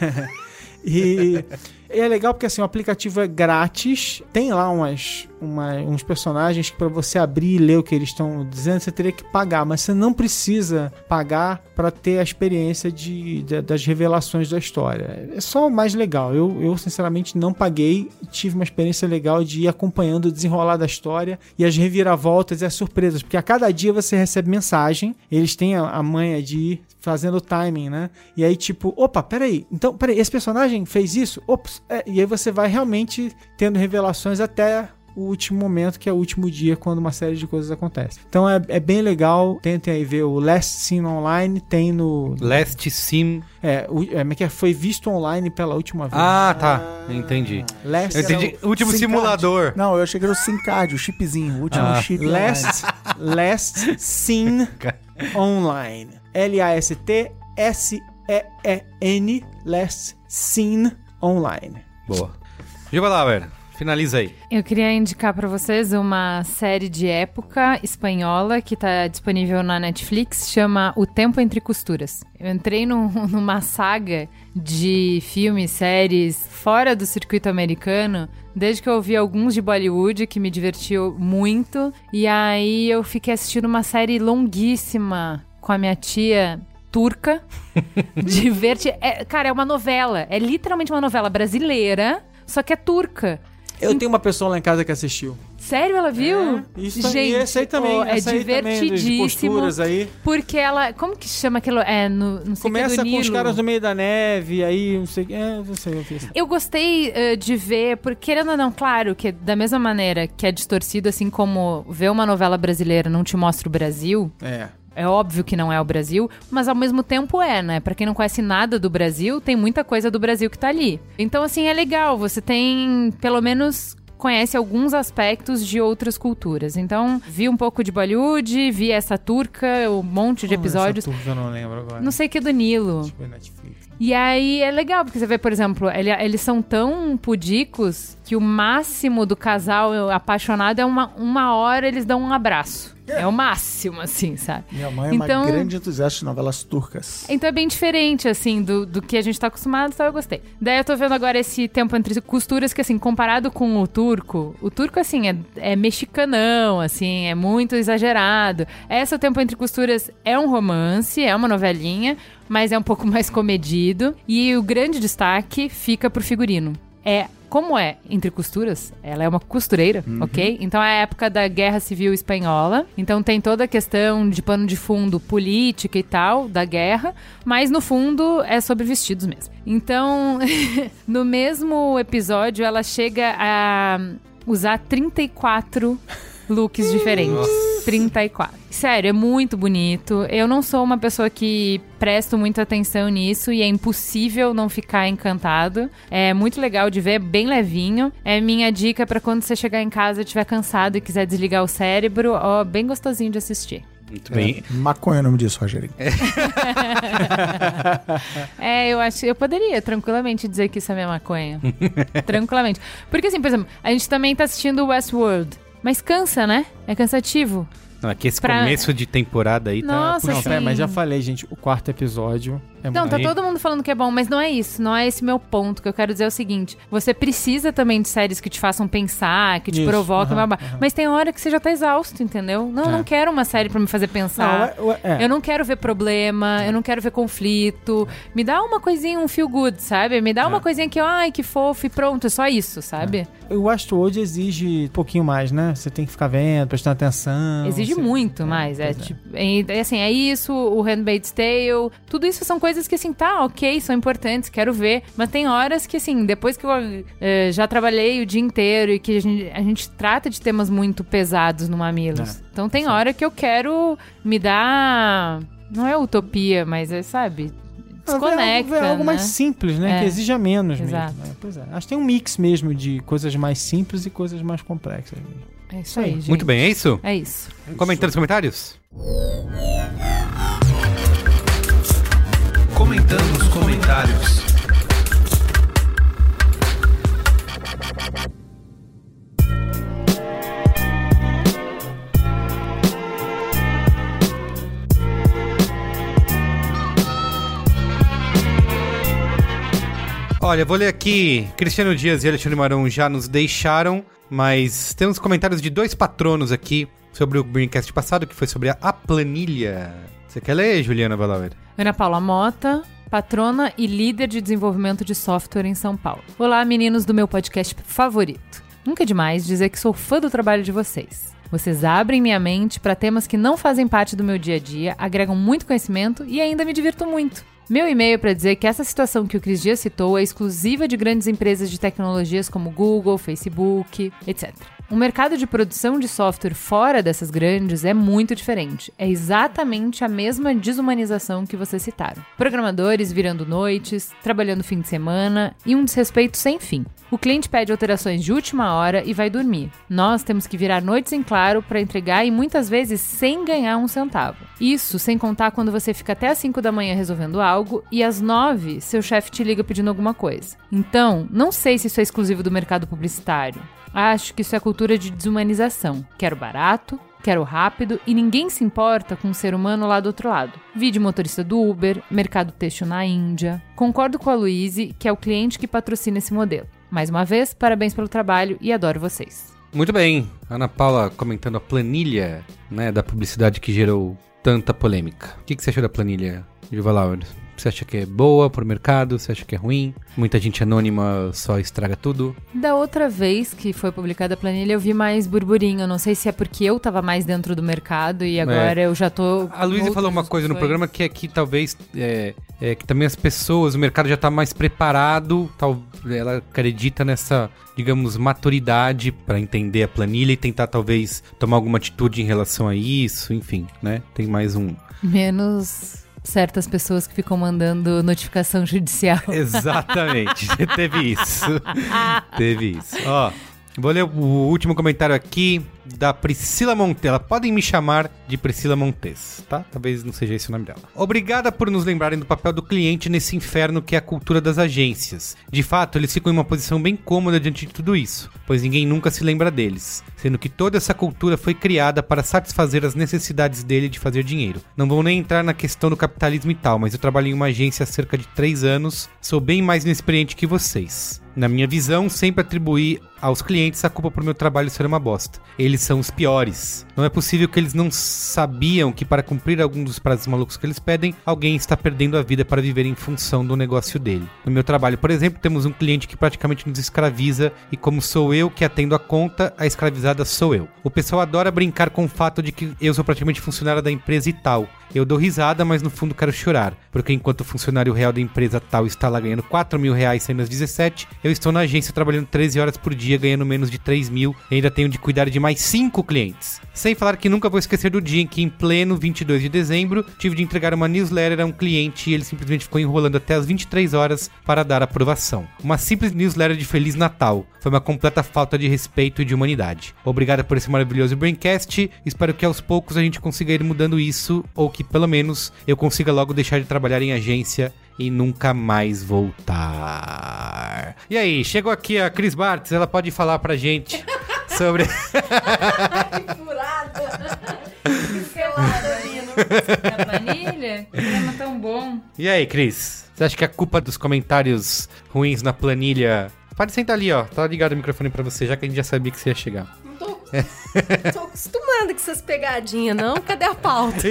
e, e é legal porque assim, o aplicativo é grátis, tem lá umas uma, uns personagens que para você abrir e ler o que eles estão dizendo, você teria que pagar, mas você não precisa pagar para ter a experiência de, de, das revelações da história. É só o mais legal. Eu, eu, sinceramente, não paguei, tive uma experiência legal de ir acompanhando o desenrolar da história e as reviravoltas e as surpresas, porque a cada dia você recebe mensagem, eles têm a, a manha de ir fazendo o timing, né? E aí, tipo, opa, peraí, então, peraí, esse personagem fez isso? Ops, é, e aí você vai realmente tendo revelações até o último momento, que é o último dia, quando uma série de coisas acontece. Então é, é bem legal. Tentem aí ver o Last Scene Online, tem no. Last Scene. É, o, é, é que é? foi visto online pela última vez. Ah, tá. Entendi. Last Eu entendi. O último simulador. Não, eu achei que era o SimCard, o chipzinho. O último ah. chip. Last, last Scene Online. L-A-S-T S-E-E-N. Last Scene Online. Boa. Lá, velho. Finaliza aí. Eu queria indicar para vocês uma série de época espanhola que tá disponível na Netflix, chama O Tempo Entre Costuras. Eu entrei num, numa saga de filmes, séries fora do circuito americano, desde que eu ouvi alguns de Bollywood, que me divertiu muito, e aí eu fiquei assistindo uma série longuíssima com a minha tia turca, divertir. É, cara, é uma novela, é literalmente uma novela brasileira, só que é turca. Eu tenho uma pessoa lá em casa que assistiu. Sério, ela viu? É, isso Gente, esse aí também. Oh, é divertidíssimo. aí. Porque ela. Como que chama aquilo? É, no, não sei Começa com os caras no meio da neve, aí não sei. É, não sei o que. Eu gostei uh, de ver, porque querendo ou não, claro, que da mesma maneira que é distorcido, assim como ver uma novela brasileira não te mostra o Brasil. É. É óbvio que não é o Brasil, mas ao mesmo tempo é, né? Para quem não conhece nada do Brasil, tem muita coisa do Brasil que tá ali. Então, assim, é legal. Você tem, pelo menos, conhece alguns aspectos de outras culturas. Então, vi um pouco de Bollywood, vi essa turca, um monte de episódios. Essa turca eu não lembro agora. Não sei que é do Nilo. Tipo, Netflix. E aí é legal, porque você vê, por exemplo, ele, eles são tão pudicos que o máximo do casal apaixonado é uma, uma hora eles dão um abraço. É o máximo, assim, sabe? Minha mãe é então, uma grande entusiasta de novelas turcas. Então é bem diferente, assim, do, do que a gente tá acostumado, então eu gostei. Daí eu tô vendo agora esse tempo entre costuras que, assim, comparado com o turco, o turco, assim, é, é mexicanão, assim, é muito exagerado. Essa, o tempo entre costuras, é um romance, é uma novelinha, mas é um pouco mais comedido. E o grande destaque fica pro figurino. É como é entre costuras, ela é uma costureira, uhum. ok? Então é a época da Guerra Civil Espanhola. Então tem toda a questão de pano de fundo política e tal da guerra, mas no fundo é sobre vestidos mesmo. Então, no mesmo episódio, ela chega a usar 34 looks diferentes. Nossa. 34. Sério, é muito bonito. Eu não sou uma pessoa que presto muita atenção nisso e é impossível não ficar encantado. É muito legal de ver, bem levinho. É minha dica para quando você chegar em casa, estiver cansado e quiser desligar o cérebro, ó, bem gostosinho de assistir. Muito bem. É, maconha é o nome disso, Rogerinho. é, eu acho eu poderia tranquilamente dizer que isso é minha maconha. tranquilamente. Porque assim, por exemplo, a gente também tá assistindo Westworld. Mas cansa, né? É cansativo. Não, aqui esse pra... começo de temporada aí tá Nossa, tá Não, pera, mas já falei, gente, o quarto episódio Não, tá Aí- todo mundo falando que é bom, mas não é isso. Não é esse meu ponto. O que eu quero dizer é o seguinte: você precisa também de séries que te façam pensar, que te Isso, provoquem, aham, blá, blá. mas tem hora que você já tá exausto, entendeu? Não, É. não quero uma série pra me fazer pensar. Não, é- é. Eu não quero ver problema, eu não quero ver conflito. Me dá uma coisinha, um feel good, sabe? Me dá É. uma coisinha que, ai, que fofo e pronto, é só isso, sabe? O Westworld exige um pouquinho mais, né? Você tem que ficar vendo, prestando atenção. Exige você- muito mais. É, tipo, é, é assim, é isso, o Handmaid's Tale, tudo isso são coisas que, assim, tá, ok, são importantes, quero ver. Mas tem horas que, assim, depois que eu eh, já trabalhei o dia inteiro e que a gente, a gente trata de temas muito pesados no Mamilos. É, então tem hora que eu quero me dar. Não é utopia, mas é, sabe? Ver algo- Desconecta. ver algo né? mais simples, né? É. Que exija menos Exato. mesmo. né? Pois é. Acho que tem um mix mesmo de coisas mais simples e coisas mais complexas. É isso aí, gente. Muito bem, é isso? É isso. Comentando nos comentários? Comentando os comentários. Olha, vou ler aqui. Cristiano Dias e Alexandre Marão já nos deixaram, mas temos comentários de dois patronos aqui sobre o Greencast passado, que foi sobre a, a planilha. Você quer ler, Juliana Valauer? Ana Paula Mota, patrona e líder de desenvolvimento de software em São Paulo. Olá, meninos do meu podcast favorito. Nunca é demais dizer que sou fã do trabalho de vocês. Vocês abrem minha mente para temas que não fazem parte do meu dia a dia, agregam muito conhecimento e ainda me divirto muito. Meu e-mail para dizer que essa situação que o Cris Dias citou é exclusiva de grandes empresas de tecnologias como Google, Facebook, etc. O mercado de produção de software fora dessas grandes é muito diferente. É exatamente a mesma desumanização que vocês citaram. Programadores virando noites, trabalhando fim de semana e um desrespeito sem fim. O cliente pede alterações de última hora e vai dormir. Nós temos que virar noites em claro para entregar e muitas vezes sem ganhar um centavo. Isso sem contar quando você fica até às 5 da manhã resolvendo algo e às 9 seu chefe te liga pedindo alguma coisa. Então, não sei se isso é exclusivo do mercado publicitário. Acho que isso é cultura de desumanização. Quero barato, quero rápido e ninguém se importa com o ser humano lá do outro lado. Vídeo motorista do Uber, mercado têxtil na Índia. Concordo com a Luíse, que é o cliente que patrocina esse modelo. Mais uma vez, parabéns pelo trabalho e adoro vocês. Muito bem. Ana Paula comentando a planilha né, da publicidade que gerou tanta polêmica. O que, que você achou da planilha, Lauer? Você acha que é boa pro mercado? Você acha que é ruim? Muita gente anônima só estraga tudo? Da outra vez que foi publicada a planilha, eu vi mais burburinho. Não sei se é porque eu tava mais dentro do mercado e agora eu já tô. A Luísa falou uma coisa no programa que é que talvez é, é, que também as pessoas, o mercado já tá mais preparado, tal, ela acredita nessa, digamos, maturidade para entender a planilha e tentar talvez tomar alguma atitude em relação a isso, enfim, né? Tem mais um. Menos certas pessoas que ficam mandando notificação judicial. Exatamente, teve isso. teve isso. Ó, vou ler o último comentário aqui da Priscila Montela. Podem me chamar de Priscila Montes, tá? Talvez não seja esse o nome dela. Obrigada por nos lembrarem do papel do cliente nesse inferno que é a cultura das agências. De fato, eles ficam em uma posição bem cômoda diante de tudo isso, pois ninguém nunca se lembra deles, sendo que toda essa cultura foi criada para satisfazer as necessidades dele de fazer dinheiro. Não vou nem entrar na questão do capitalismo e tal, mas eu trabalhei em uma agência há cerca de 3 anos, sou bem mais inexperiente que vocês. Na minha visão, sempre atribuí aos clientes a culpa por meu trabalho ser uma bosta. Eles são os piores. Não é possível que eles não sabiam que para cumprir algum dos prazos malucos que eles pedem, alguém está perdendo a vida para viver em função do negócio dele. No meu trabalho, por exemplo, temos um cliente que praticamente nos escraviza e como sou eu que atendo a conta, a escravizada sou eu. O pessoal adora brincar com o fato de que eu sou praticamente funcionária da empresa e tal. Eu dou risada, mas no fundo quero chorar, porque enquanto o funcionário real da empresa tal está lá ganhando 4 mil reais saindo às 17, eu estou na agência trabalhando 13 horas por dia, ganhando menos de 3 mil e ainda tenho de cuidar de mais 5 clientes. Sem falar que nunca vou esquecer do dia em que, em pleno 22 de dezembro, tive de entregar uma newsletter a um cliente e ele simplesmente ficou enrolando até as 23 horas para dar aprovação. Uma simples newsletter de Feliz Natal. Foi uma completa falta de respeito e de humanidade. Obrigada por esse maravilhoso Braincast. Espero que aos poucos a gente consiga ir mudando isso, ou que pelo menos eu consiga logo deixar de trabalhar em agência e nunca mais voltar. E aí, chegou aqui a Cris Bartz, ela pode falar pra gente sobre. Da planilha? É, programa tão bom. E aí, Cris? Você acha que a culpa dos comentários ruins na planilha. Pode sentar ali, ó. Tá ligado o microfone pra você, já que a gente já sabia que você ia chegar. Não tô, tô acostumada com essas pegadinhas, não? Cadê a pauta?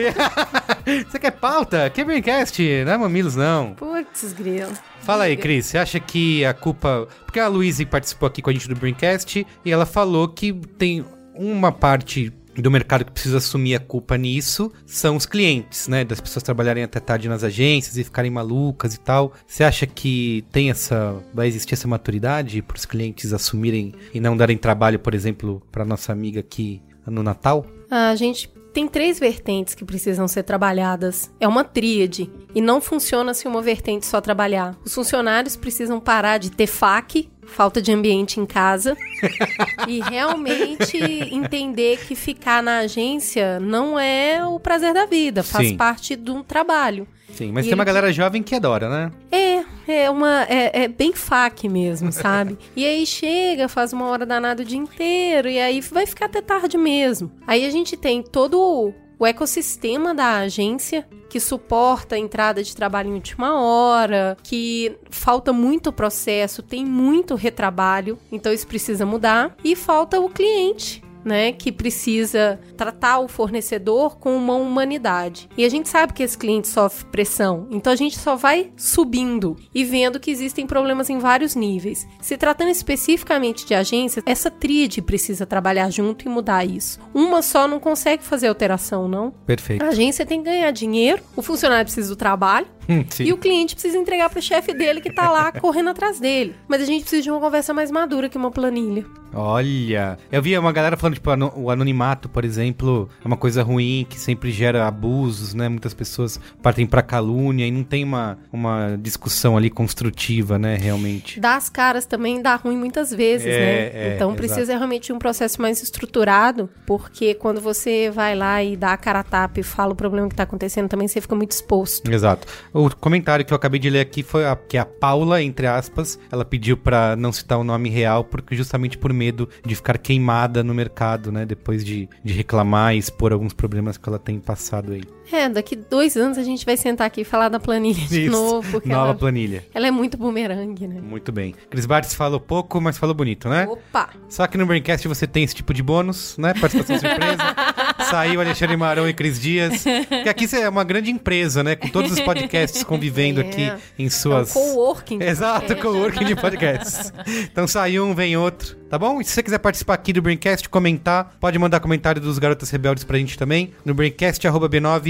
você quer pauta? Que Braincast, não é Mamilos, não. Putz, grilo. Fala aí, Cris, você acha que a culpa. Porque a Luísa participou aqui com a gente do Braincast e ela falou que tem uma parte do mercado que precisa assumir a culpa nisso são os clientes, né? Das pessoas trabalharem até tarde nas agências e ficarem malucas e tal. Você acha que tem essa. vai existir essa maturidade para os clientes assumirem e não darem trabalho, por exemplo, para nossa amiga aqui no Natal? A gente tem três vertentes que precisam ser trabalhadas. É uma tríade. E não funciona se uma vertente só trabalhar. Os funcionários precisam parar de ter fac, falta de ambiente em casa, e realmente entender que ficar na agência não é o prazer da vida, faz Sim. parte de um trabalho. Sim, mas E tem uma galera jovem que adora, né? É, é uma. É, é bem fac mesmo, sabe? e aí chega, faz uma hora danada o dia inteiro, e aí vai ficar até tarde mesmo. Aí a gente tem todo o ecossistema da agência que suporta a entrada de trabalho em última hora, que falta muito processo, tem muito retrabalho, então isso precisa mudar. E falta o cliente, né, que precisa tratar o fornecedor com uma humanidade. E a gente sabe que esse cliente sofre pressão, então a gente só vai subindo e vendo que existem problemas em vários níveis. Se tratando especificamente de agência, essa tríade precisa trabalhar junto e mudar isso. Uma só não consegue fazer alteração, não. Perfeito. A agência tem que ganhar dinheiro, o funcionário precisa do trabalho, sim. e o cliente precisa entregar pro chefe dele que tá lá correndo atrás dele. Mas a gente precisa de uma conversa mais madura que uma planilha. Olha, eu vi uma galera falando, tipo, o anonimato, por exemplo, é uma coisa ruim que sempre gera abusos, né? Muitas pessoas partem pra calúnia e não tem uma, uma discussão ali construtiva, né? Realmente. Dar as caras também dá ruim muitas vezes, É, né? é, então exato. precisa realmente de um processo mais estruturado, porque quando você vai lá e dá a cara a tapa e fala o problema que tá acontecendo, também você fica muito exposto. Exato. O comentário que eu acabei de ler aqui foi a, que a Paula, entre aspas, ela pediu pra não citar o nome real, porque justamente por medo de ficar queimada no mercado, né? Depois de, de reclamar e expor alguns problemas que ela tem passado aí. É, daqui dois anos a gente vai sentar aqui e falar da planilha de Isso. novo, porque Nova ela, planilha. ela é muito bumerangue, né? Muito bem. Cris Bartz falou pouco, mas falou bonito, né? Opa! Só que no Braincast você tem esse tipo de bônus, né? Participação surpresa. Saiu Alexandre Marão e Cris Dias. Que aqui é uma grande empresa, né? Com todos os podcasts convivendo É. aqui em suas. É um coworking Exato, coworking de podcasts. Então sai um, vem outro. Tá bom? E se você quiser participar aqui do Braincast, comentar, pode mandar comentário dos Garotas Rebeldes pra gente também no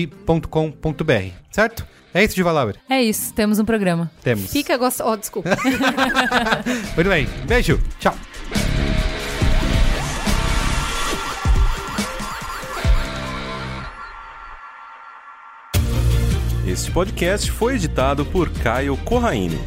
braincast.b9.com.br. Certo? É isso, Diva Lauer? É isso, temos um programa. Temos. Fica gostoso. Oh, desculpa. Muito bem. Beijo. Tchau. Este podcast foi editado por Caio Corraine.